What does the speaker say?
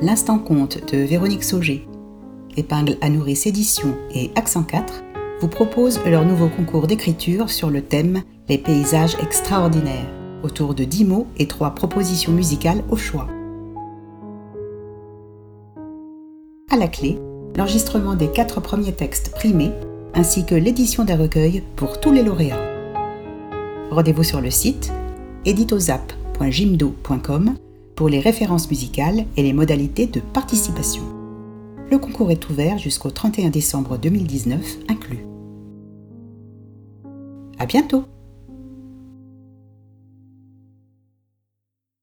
L'Instant Conte de Véronique Sauger, Épingle à nourrice édition et Accent 4 vous proposent leur nouveau concours d'écriture sur le thème Les paysages extraordinaires, autour de 10 mots et 3 propositions musicales au choix. À la clé, l'enregistrement des 4 premiers textes primés ainsi que l'édition d'un recueil pour tous les lauréats. Rendez-vous sur le site editozap.jimdo.com pour les références musicales et les modalités de participation. Le concours est ouvert jusqu'au 31 décembre 2019 inclus. À bientôt!